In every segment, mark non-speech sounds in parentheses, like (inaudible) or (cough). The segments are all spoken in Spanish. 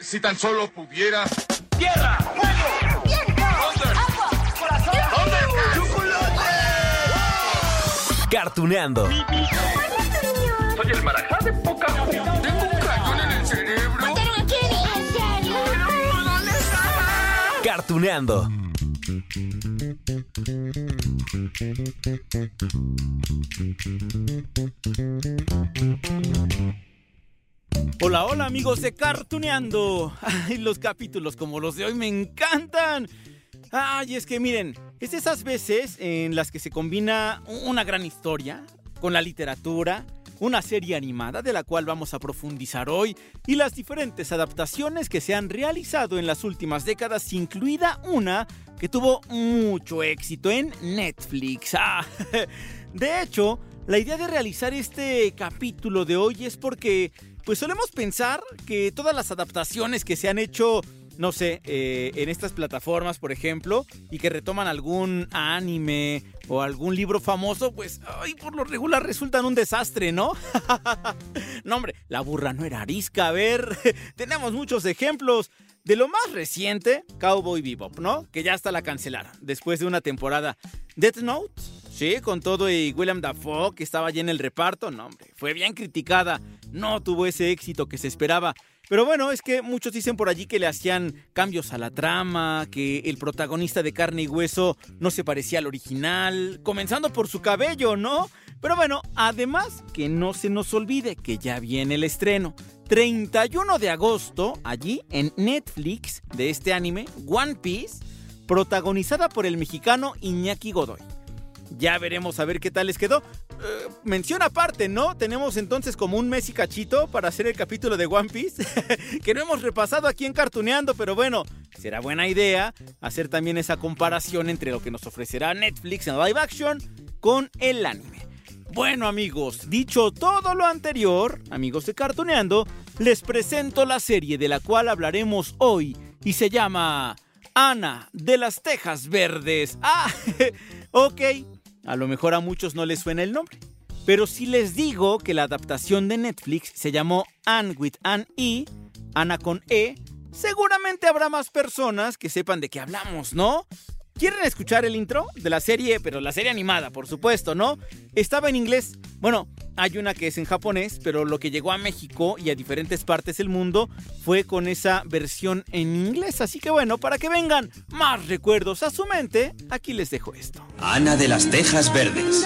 Si tan solo pudiera. ¡Tierra! ¡Fuego! ¡Viento! ¡Agua! ¡Corazón! ¡Chocolate! Cartuneando. Soy el marajá de poca Tengo un cañón en el cerebro. ¿Mataron a Kenny? ¿En serio? Cartuneando. Hola, hola amigos de Cartuneando. Los capítulos como los de hoy me encantan. Ay, es que miren, es esas veces en las que se combina una gran historia con la literatura, una serie animada de la cual vamos a profundizar hoy y las diferentes adaptaciones que se han realizado en las últimas décadas, incluida una que tuvo mucho éxito en Netflix. (laughs) Ah, de hecho, la idea de realizar este capítulo de hoy es porque pues solemos pensar que todas las adaptaciones que se han hecho, no sé, eh, en estas plataformas, por ejemplo, y que retoman algún anime o algún libro famoso, pues, ay, por lo regular resultan un desastre, ¿no? (laughs) no, hombre, la burra no era arisca. A ver, (laughs) tenemos muchos ejemplos. De lo más reciente, Cowboy Bebop, ¿no? Que ya hasta la cancelaron después de una temporada. Death Note, sí, con todo y William Dafoe, que estaba allí en el reparto, no, hombre, fue bien criticada. No tuvo ese éxito que se esperaba. Pero bueno, es que muchos dicen por allí que le hacían cambios a la trama, que el protagonista de carne y hueso no se parecía al original, comenzando por su cabello, ¿no? Pero bueno, además que no se nos olvide que ya viene el estreno. 31 de agosto, allí en Netflix de este anime, One Piece, protagonizada por el mexicano Iñaki Godoy. Ya veremos a ver qué tal les quedó. Eh, mención aparte, ¿no? Tenemos entonces como un mes y cachito para hacer el capítulo de One Piece, (laughs) que no hemos repasado aquí en Cartuneando, pero bueno, será buena idea hacer también esa comparación entre lo que nos ofrecerá Netflix en live action con el anime. Bueno amigos, dicho todo lo anterior, amigos de Cartuneando, les presento la serie de la cual hablaremos hoy y se llama Ana de las Tejas Verdes. Ah, (laughs) ok, a lo mejor a muchos no les suena el nombre. Pero si les digo que la adaptación de Netflix se llamó Anne with an E, Ana con E, seguramente habrá más personas que sepan de qué hablamos, ¿no? ¿Quieren escuchar el intro de la serie? Pero la serie animada, por supuesto, ¿no? Estaba en inglés. Bueno, hay una que es en japonés, pero lo que llegó a México y a diferentes partes del mundo fue con esa versión en inglés. Así que bueno, para que vengan más recuerdos a su mente, aquí les dejo esto. Ana de las Tejas Verdes.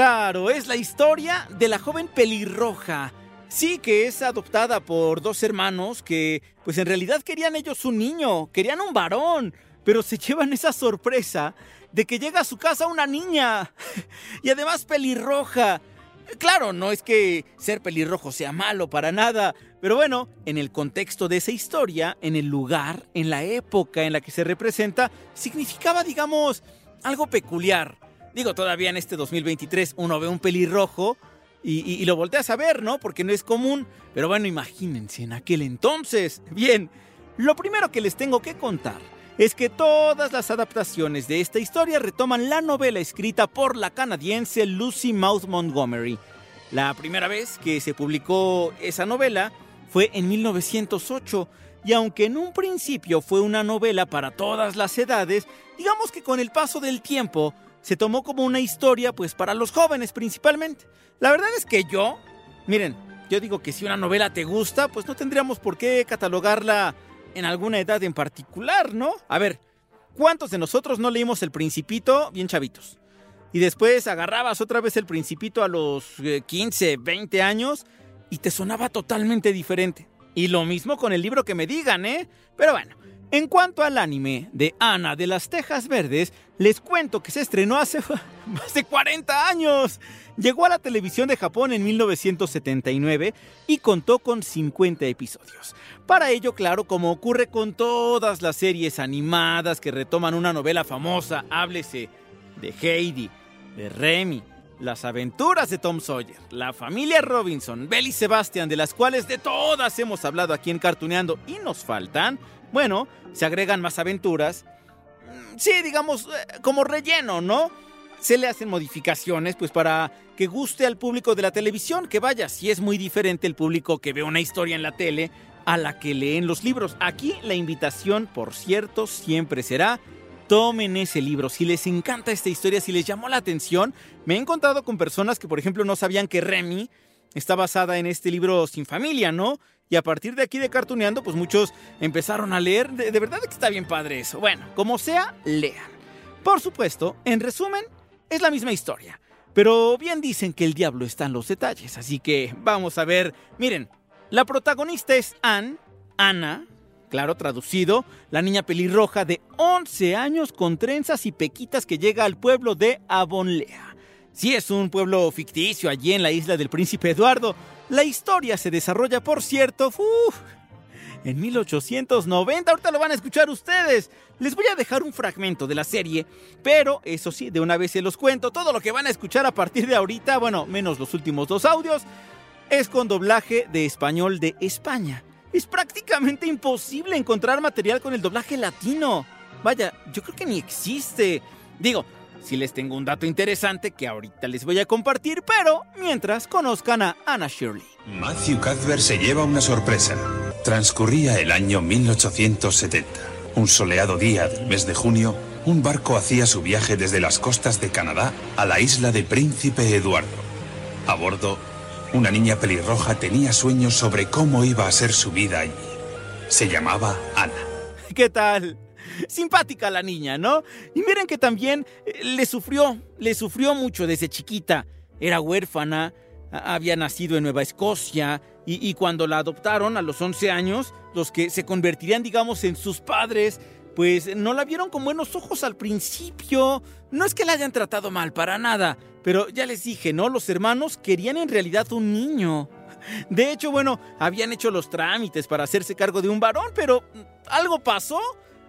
Claro, es la historia de la joven pelirroja. Sí, que es adoptada por dos hermanos que, pues en realidad querían ellos un niño, querían un varón, pero se llevan esa sorpresa de que llega a su casa una niña (laughs) y además pelirroja. Claro, no es que ser pelirrojo sea malo para nada, pero bueno, en el contexto de esa historia, en el lugar, en la época en la que se representa, significaba, digamos, algo peculiar. Digo, todavía en este 2023 uno ve un pelirrojo y, lo volteas a ver, ¿no? Porque no es común. Pero bueno, imagínense en aquel entonces. Bien, lo primero que les tengo que contar es que todas las adaptaciones de esta historia retoman la novela escrita por la canadiense Lucy Mouth Montgomery. La primera vez que se publicó esa novela fue en 1908 y aunque en un principio fue una novela para todas las edades, digamos que con el paso del tiempo se tomó como una historia pues para los jóvenes principalmente. La verdad es que yo, miren, yo digo que si una novela te gusta, pues no tendríamos por qué catalogarla en alguna edad en particular, ¿no? A ver, ¿cuántos de nosotros no leímos El Principito bien chavitos? Y después agarrabas otra vez El Principito a los eh, 15, 20 años y te sonaba totalmente diferente. Y lo mismo con el libro que me digan, ¿eh? Pero bueno, en cuanto al anime de Ana de las Tejas Verdes, les cuento que se estrenó hace (laughs) más de 40 años. Llegó a la televisión de Japón en 1979 y contó con 50 episodios. Para ello, claro, como ocurre con todas las series animadas que retoman una novela famosa, háblese de Heidi, de Remy, Las aventuras de Tom Sawyer, la familia Robinson, Belle y Sebastian, de las cuales de todas hemos hablado aquí en Cartuneando y nos faltan, bueno, se agregan más aventuras. Sí, digamos, eh, como relleno, ¿no? Se le hacen modificaciones, pues para que guste al público de la televisión, que vaya, si es muy diferente el público que ve una historia en la tele a la que leen los libros. Aquí la invitación, por cierto, siempre será tomen ese libro. Si les encanta esta historia, si les llamó la atención, me he encontrado con personas que, por ejemplo, no sabían que Remy está basada en este libro Sin Familia, ¿no? Y a partir de aquí de Cartuneando, pues muchos empezaron a leer. De, verdad que está bien padre eso. Bueno, como sea, lean. Por supuesto, en resumen, es la misma historia. Pero bien dicen que el diablo está en los detalles, así que vamos a ver. Miren, la protagonista es Anne, Ana, claro, traducido, la niña pelirroja de 11 años con trenzas y pequitas que llega al pueblo de Avonlea. Sí, es un pueblo ficticio allí en la isla del príncipe Eduardo. La historia se desarrolla, por cierto, uf, en 1890. Ahorita lo van a escuchar ustedes. Les voy a dejar un fragmento de la serie, pero eso sí, de una vez se los cuento. Todo lo que van a escuchar a partir de ahorita, bueno, menos los últimos dos audios, es con doblaje de español de España. Es prácticamente imposible encontrar material con el doblaje latino. Vaya, yo creo que ni existe. Digo, si les tengo un dato interesante que ahorita les voy a compartir, pero mientras conozcan a Anna Shirley. Matthew Cuthbert se lleva una sorpresa. Transcurría el año 1870. Un soleado día del mes de junio, un barco hacía su viaje desde las costas de Canadá a la isla de Príncipe Eduardo. A bordo, una niña pelirroja tenía sueños sobre cómo iba a ser su vida allí. Se llamaba Ana. ¿Qué tal? Simpática la niña, ¿no? Y miren que también eh, le sufrió, le sufrió mucho desde chiquita. Era huérfana, había nacido en Nueva Escocia y, y cuando la adoptaron a los 11 años, los que se convertirían, digamos, en sus padres, pues no la vieron con buenos ojos al principio. No es que la hayan tratado mal, para nada. Pero ya les dije, ¿no? Los hermanos querían en realidad un niño. De hecho, bueno, habían hecho los trámites para hacerse cargo de un varón, pero algo pasó.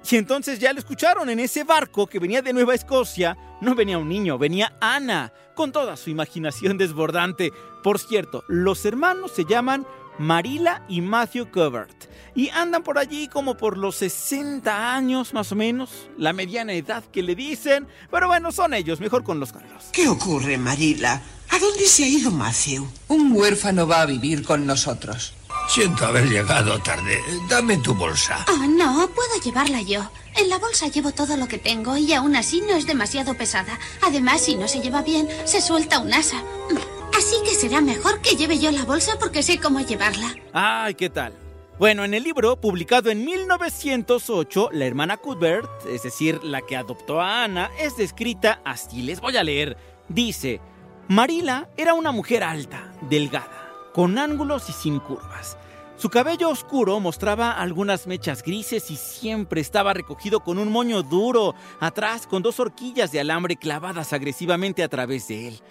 Y entonces ya lo escucharon en ese barco que venía de Nueva Escocia. No venía un niño, venía Ana, con toda su imaginación desbordante. Por cierto, los hermanos se llaman Marila y Matthew Covert. Y andan por allí como por los 60 años más o menos, la mediana edad que le dicen. Pero bueno, son ellos, mejor con los carros. ¿Qué ocurre, Marila? ¿A dónde se ha ido Matthew? Un huérfano va a vivir con nosotros. Siento haber llegado tarde. Dame tu bolsa. Oh, no, puedo llevarla yo. En la bolsa llevo todo lo que tengo y aún así no es demasiado pesada. Además, si no se lleva bien, se suelta un asa. Así que será mejor que lleve yo la bolsa porque sé cómo llevarla. Ay, ¿qué tal? Bueno, en el libro, publicado en 1908, la hermana Cuthbert, es decir, la que adoptó a Ana, es descrita así. Les voy a leer. Dice, Marila era una mujer alta, delgada, con ángulos y sin curvas. Su cabello oscuro mostraba algunas mechas grises y siempre estaba recogido con un moño duro, atrás con dos horquillas de alambre clavadas agresivamente a través de él.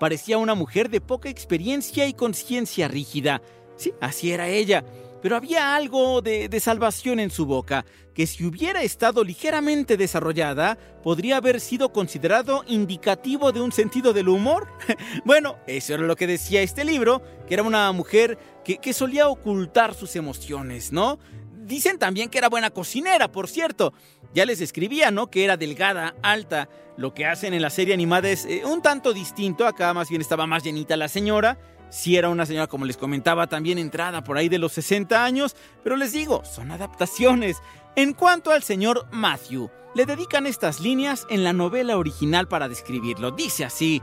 Parecía una mujer de poca experiencia y conciencia rígida. Sí, así era ella. Pero había algo de, de, salvación en su boca, que si hubiera estado ligeramente desarrollada, podría haber sido considerado indicativo de un sentido del humor. (laughs) bueno, eso era lo que decía este libro, que era una mujer que, que solía ocultar sus emociones, ¿no? Dicen también que era buena cocinera, por cierto. Ya les escribía, ¿no? Que era delgada, alta. Lo que hacen en la serie animada es eh, un tanto distinto. Acá más bien estaba más llenita la señora. Sí era una señora, como les comentaba, también entrada por ahí de los 60 años. Pero les digo, son adaptaciones. En cuanto al señor Matthew, le dedican estas líneas en la novela original para describirlo. Dice así,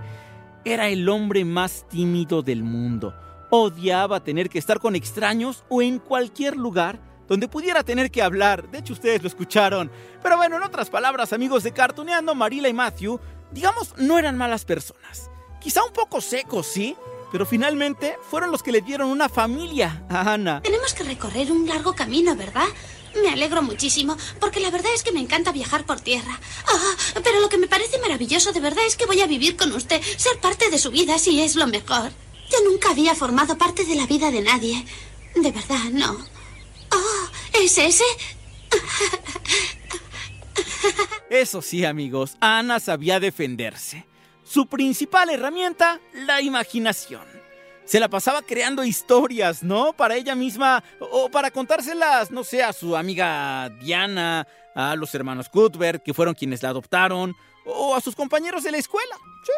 era el hombre más tímido del mundo. Odiaba tener que estar con extraños o en cualquier lugar donde pudiera tener que hablar. De hecho, ustedes lo escucharon. Pero bueno, en otras palabras, amigos de Cartuneando, Marila y Matthew, digamos, no eran malas personas. Quizá un poco secos, ¿sí? Pero finalmente fueron los que le dieron una familia a Ana. Tenemos que recorrer un largo camino, ¿verdad? Me alegro muchísimo, porque la verdad es que me encanta viajar por tierra. Ah, pero lo que me parece maravilloso de verdad es que voy a vivir con usted, ser parte de su vida si es lo mejor. Yo nunca había formado parte de la vida de nadie. De verdad, no. Oh, ¿es ese? Eso sí, amigos, Ana sabía defenderse. Su principal herramienta, la imaginación. Se la pasaba creando historias, ¿no? Para ella misma o para contárselas, no sé, a su amiga Diana, a los hermanos Cuthbert, que fueron quienes la adoptaron, o a sus compañeros de la escuela. Sí.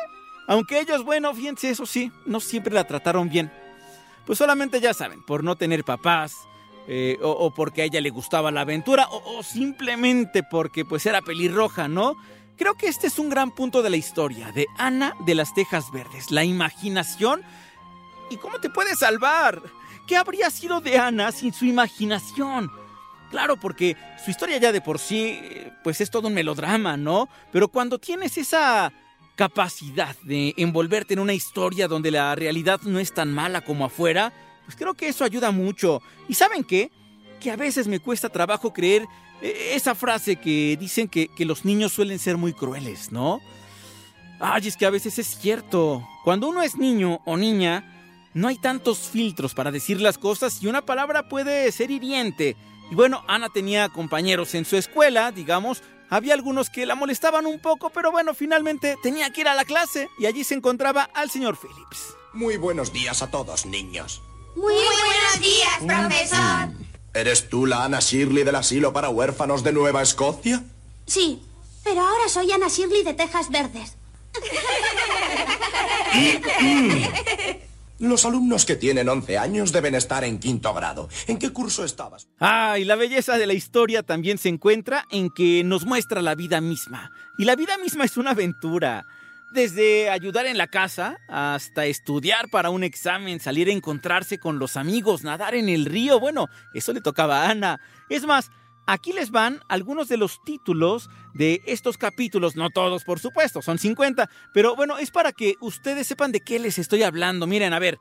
Aunque ellos, bueno, fíjense, eso sí, no siempre la trataron bien. Pues solamente ya saben, por no tener papás, eh, o, porque a ella le gustaba la aventura, o, o simplemente porque pues era pelirroja, ¿no? Creo que este es un gran punto de la historia de Ana de las Tejas Verdes, la imaginación ¿Y cómo te puedes salvar? ¿Qué habría sido de Ana sin su imaginación? Claro, porque su historia ya de por sí, pues es todo un melodrama, ¿no? Pero cuando tienes esa capacidad de envolverte en una historia donde la realidad no es tan mala como afuera, pues creo que eso ayuda mucho. ¿Y saben qué? Que a veces me cuesta trabajo creer esa frase que dicen que, que los niños suelen ser muy crueles, ¿no? Ay, es que a veces es cierto. Cuando uno es niño o niña, no hay tantos filtros para decir las cosas y una palabra puede ser hiriente. Y bueno, Ana tenía compañeros en su escuela, digamos, había algunos que la molestaban un poco, pero bueno, finalmente tenía que ir a la clase y allí se encontraba al señor Phillips. Muy buenos días a todos, niños. Muy buenos días, profesor. ¿Eres tú la Ana Shirley del asilo para huérfanos de Nueva Escocia? Sí, pero ahora soy Ana Shirley de Tejas Verdes. Los alumnos que tienen 11 años deben estar en quinto grado. ¿En qué curso estabas? Ah, y la belleza de la historia también se encuentra en que nos muestra la vida misma. Y la vida misma es una aventura. Desde ayudar en la casa hasta estudiar para un examen, salir a encontrarse con los amigos, nadar en el río. Bueno, eso le tocaba a Ana. Es más, aquí les van algunos de los títulos de estos capítulos. No todos, por supuesto, son 50. Pero bueno, es para que ustedes sepan de qué les estoy hablando. Miren, a ver,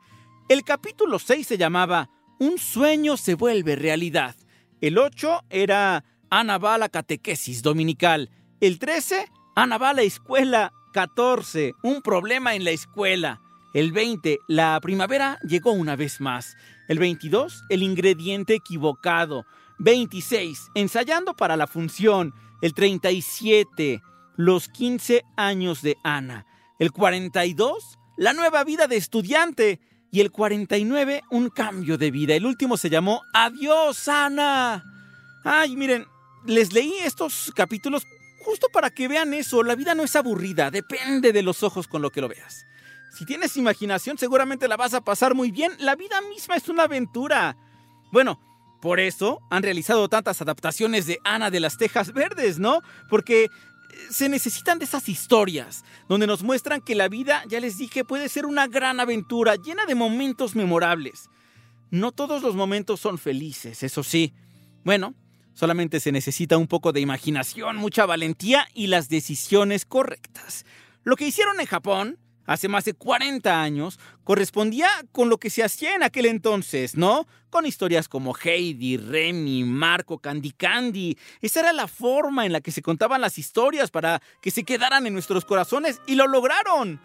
el capítulo 6 se llamaba Un sueño se vuelve realidad. El 8 era Ana va a la catequesis dominical. El 13, Ana va a la escuela. 14, un problema en la escuela. El 20, la primavera llegó una vez más. El 22, el ingrediente equivocado. 26, ensayando para la función. El 37, los 15 años de Ana. El 42, la nueva vida de estudiante. Y el 49, un cambio de vida. El último se llamó Adiós, Ana. Ay, miren, les leí estos capítulos justo para que vean eso. La vida no es aburrida, depende de los ojos con lo que lo veas. Si tienes imaginación, seguramente la vas a pasar muy bien. La vida misma es una aventura. Bueno, por eso han realizado tantas adaptaciones de Ana de las Tejas Verdes, ¿no? Porque se necesitan de esas historias donde nos muestran que la vida, ya les dije, puede ser una gran aventura llena de momentos memorables. No todos los momentos son felices, eso sí. Bueno, solamente se necesita un poco de imaginación, mucha valentía y las decisiones correctas. Lo que hicieron en Japón hace más de 40 años correspondía con lo que se hacía en aquel entonces, ¿no? Con historias como Heidi, Remy, Marco, Candy Candy. Esa era la forma en la que se contaban las historias para que se quedaran en nuestros corazones y lo lograron.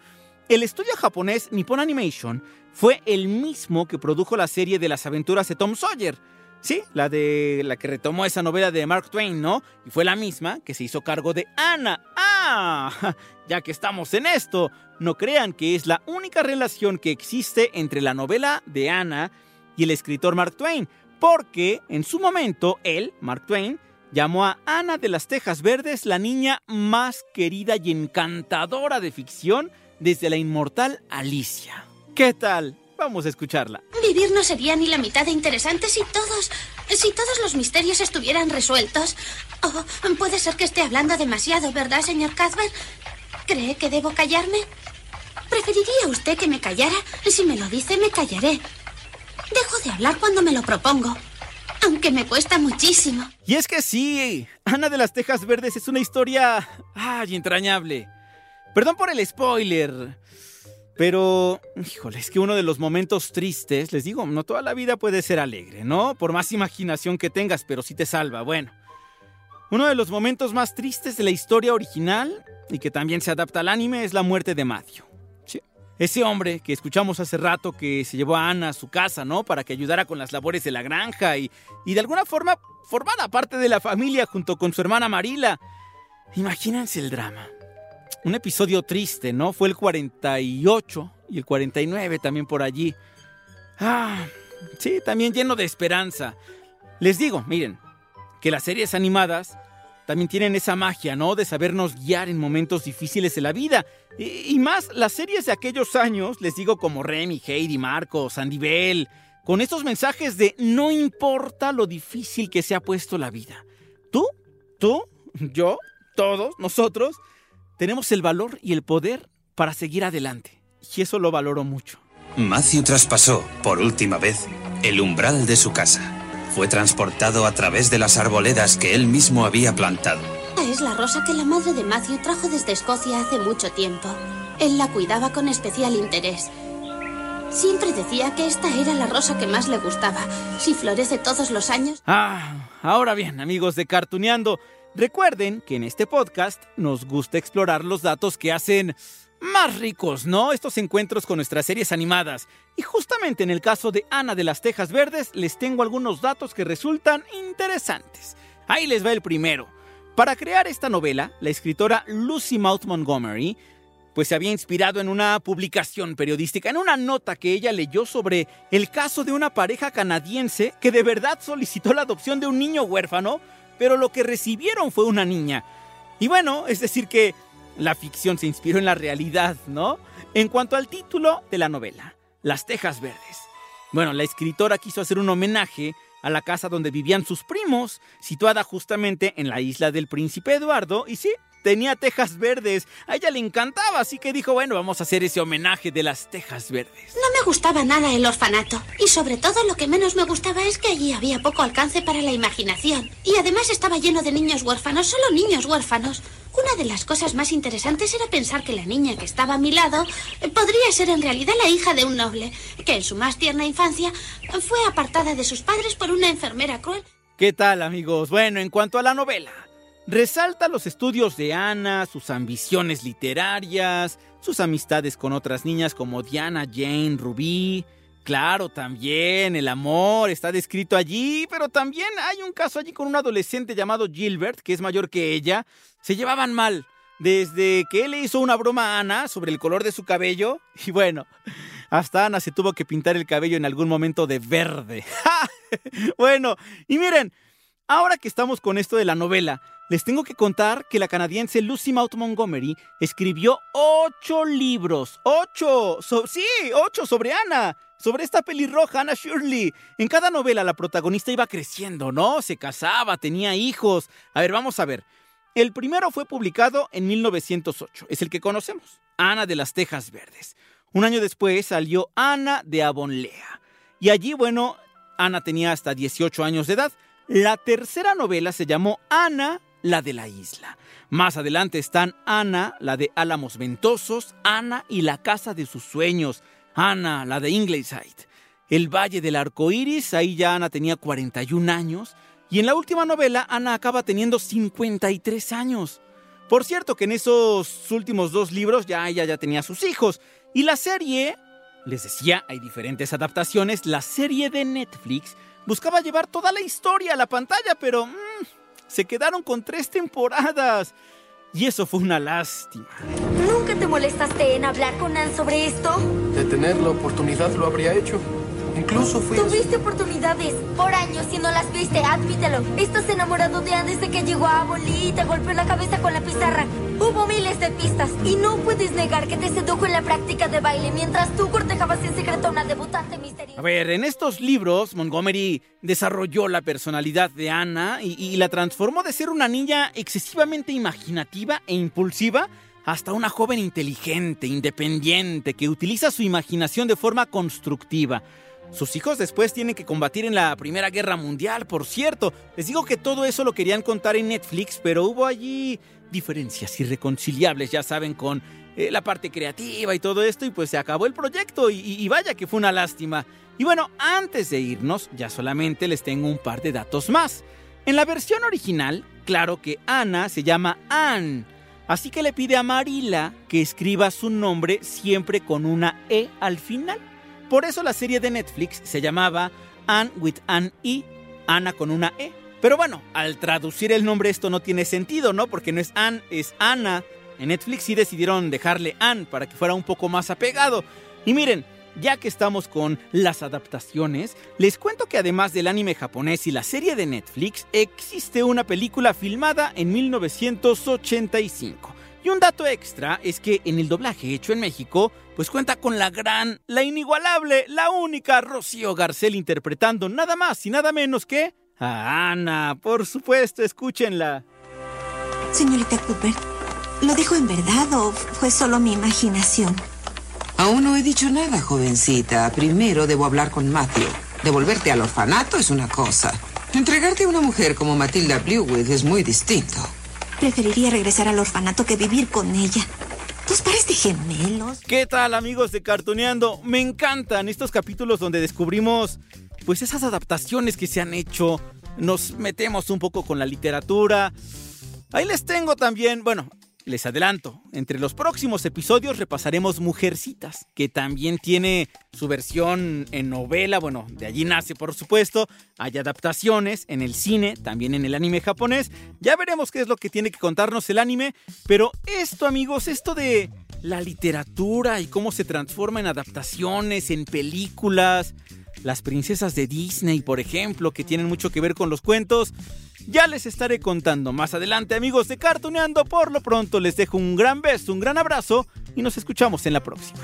El estudio japonés Nippon Animation fue el mismo que produjo la serie de las aventuras de Tom Sawyer. Sí, la de la que retomó esa novela de Mark Twain, ¿no? Y fue la misma que se hizo cargo de Ana. Ah, (laughs) ya que estamos en esto, no crean que es la única relación que existe entre la novela de Ana y el escritor Mark Twain, porque en su momento él, Mark Twain, llamó a Ana de las Tejas Verdes la niña más querida y encantadora de ficción desde la inmortal Alicia. ¿Qué tal? Vamos a escucharla. Vivir no sería ni la mitad de interesante si todos. si todos los misterios estuvieran resueltos. Oh, puede ser que esté hablando demasiado, ¿verdad, señor Cuthbert? ¿Cree que debo callarme? ¿Preferiría usted que me callara? Si me lo dice, me callaré. Dejo de hablar cuando me lo propongo. Aunque me cuesta muchísimo. Y es que sí, Ana de las Tejas Verdes es una historia. ¡Ay, entrañable! Perdón por el spoiler. Pero, híjole, es que uno de los momentos tristes, les digo, no toda la vida puede ser alegre, ¿no? Por más imaginación que tengas, pero sí te salva. Bueno, uno de los momentos más tristes de la historia original y que también se adapta al anime es la muerte de Matthew. Sí. Ese hombre que escuchamos hace rato que se llevó a Ana a su casa, ¿no? Para que ayudara con las labores de la granja y, y de alguna forma formara parte de la familia junto con su hermana Marila. Imagínense el drama. Un episodio triste, ¿no? Fue el 48 y el 49 también por allí. Ah, sí, también lleno de esperanza. Les digo, miren, que las series animadas también tienen esa magia, ¿no? De sabernos guiar en momentos difíciles de la vida. Y, más las series de aquellos años, les digo como Remy, Heidi, Marco, Sandy Bell, con estos mensajes de no importa lo difícil que se ha puesto la vida. Tú, tú, yo, todos, nosotros, tenemos el valor y el poder para seguir adelante. Y eso lo valoro mucho. Matthew traspasó, por última vez, el umbral de su casa. Fue transportado a través de las arboledas que él mismo había plantado. Esta es la rosa que la madre de Matthew trajo desde Escocia hace mucho tiempo. Él la cuidaba con especial interés. Siempre decía que esta era la rosa que más le gustaba. Si florece todos los años, Ah, ahora bien, amigos de Cartuneando, recuerden que en este podcast nos gusta explorar los datos que hacen más ricos, ¿no? Estos encuentros con nuestras series animadas. Y justamente en el caso de Ana de las Tejas Verdes, les tengo algunos datos que resultan interesantes. Ahí les va el primero. Para crear esta novela, la escritora Lucy Mouth Montgomery pues se había inspirado en una publicación periodística, en una nota que ella leyó sobre el caso de una pareja canadiense que de verdad solicitó la adopción de un niño huérfano, pero lo que recibieron fue una niña. Y bueno, es decir que la ficción se inspiró en la realidad, ¿no? En cuanto al título de la novela, Las Tejas Verdes. Bueno, la escritora quiso hacer un homenaje a la casa donde vivían sus primos, situada justamente en la isla del príncipe Eduardo, y sí, tenía tejas verdes. A ella le encantaba, así que dijo, bueno, vamos a hacer ese homenaje de las tejas verdes. no me gustaba nada el orfanato. Y sobre todo lo que menos me gustaba es que allí había poco alcance para la imaginación. Y además estaba lleno de niños huérfanos, solo niños huérfanos. Una de las cosas más interesantes era pensar que la niña que estaba a mi lado eh, podría ser en realidad la hija de un noble, que en su más tierna infancia fue apartada de sus padres por una enfermera cruel. ¿Qué tal, amigos? Bueno, en cuanto a la novela, resalta los estudios de Ana, sus ambiciones literarias, sus amistades con otras niñas como Diana, Jane, Rubí. Claro, también el amor está descrito allí, pero también hay un caso allí con un adolescente llamado Gilbert, que es mayor que ella. Se llevaban mal, desde que él le hizo una broma a Ana sobre el color de su cabello, (laughs) y bueno, hasta Ana se tuvo que pintar el cabello en algún momento de verde. (laughs) bueno, y miren, ahora que estamos con esto de la novela, les tengo que contar que la canadiense Lucy Maud Montgomery escribió ocho libros. ¡Ocho! Sí, ocho sobre Ana. Sobre esta pelirroja, Anna Shirley. En cada novela la protagonista iba creciendo, ¿no? Se casaba, tenía hijos. A ver, vamos a ver. El primero fue publicado en 1908. Es el que conocemos. Ana de las Tejas Verdes. Un año después salió Ana de Avonlea. Y allí, bueno, Ana tenía hasta 18 años de edad. La tercera novela se llamó Ana, la de la isla. Más adelante están Ana, la de Álamos Ventosos, Ana y la casa de sus sueños, Ana, la de Ingleside. El Valle del Arco Iris, ahí ya Ana tenía 41 años. Y en la última novela, Ana acaba teniendo 53 años. Por cierto que en esos últimos dos libros ya ella ya tenía sus hijos. Y la serie, les decía, hay diferentes adaptaciones. La serie de Netflix buscaba llevar toda la historia a la pantalla, pero mm, se quedaron con tres temporadas. Y eso fue una lástima. ¿Nunca te molestaste en hablar con Anne sobre esto? De tener la oportunidad lo habría hecho. Incluso fui... Tuviste oportunidades por años y no las viste, admítelo. Estás enamorado de Anne desde que llegó a Avonlea y te golpeó la cabeza con la pizarra. Hubo miles de pistas y no puedes negar que te sedujo en la práctica de baile mientras tú cortejabas en secreto a una debutante misteriosa. A ver, en estos libros, Montgomery desarrolló la personalidad de Anna y, y la transformó de ser una niña excesivamente imaginativa e impulsiva hasta una joven inteligente, independiente, que utiliza su imaginación de forma constructiva. Sus hijos después tienen que combatir en la Primera Guerra Mundial, por cierto. Les digo que todo eso lo querían contar en Netflix, pero hubo allí diferencias irreconciliables, ya saben, con eh, la parte creativa y todo esto, y pues se acabó el proyecto, y, vaya que fue una lástima. Y bueno, antes de irnos, ya solamente les tengo un par de datos más. En la versión original, claro que Ana se llama Anne, así que le pide a Marila que escriba su nombre siempre con una E al final. Por eso la serie de Netflix se llamaba Anne with an E, Ana con una E. Pero bueno, al traducir el nombre esto no tiene sentido, ¿no? Porque no es Anne, es Ana. En Netflix sí decidieron dejarle Anne para que fuera un poco más apegado. Y miren, ya que estamos con las adaptaciones, les cuento que además del anime japonés y la serie de Netflix, existe una película filmada en 1985. Y un dato extra es que en el doblaje hecho en México, pues cuenta con la gran, la inigualable, la única Rocío Garcel interpretando nada más y nada menos que a Ana. Por supuesto, escúchenla. Señorita Cooper, ¿lo dijo en verdad o fue solo mi imaginación? Aún no he dicho nada, jovencita. Primero debo hablar con Matthew. Devolverte al orfanato es una cosa. Entregarte a una mujer como Matilda Blewett es muy distinto. Preferiría regresar al orfanato que vivir con ella. Dos pares de gemelos. ¿Qué tal amigos de Cartoneando? Me encantan estos capítulos donde descubrimos pues esas adaptaciones que se han hecho. Nos metemos un poco con la literatura. Ahí les tengo también, bueno, les adelanto, entre los próximos episodios repasaremos Mujercitas, que también tiene su versión en novela, bueno, de allí nace por supuesto, hay adaptaciones en el cine, también en el anime japonés, ya veremos qué es lo que tiene que contarnos el anime, pero esto amigos, esto de la literatura y cómo se transforma en adaptaciones, en películas, las princesas de Disney, por ejemplo, que tienen mucho que ver con los cuentos, ya les estaré contando más adelante, amigos de Cartuneando. Por lo pronto les dejo un gran beso, un gran abrazo y nos escuchamos en la próxima.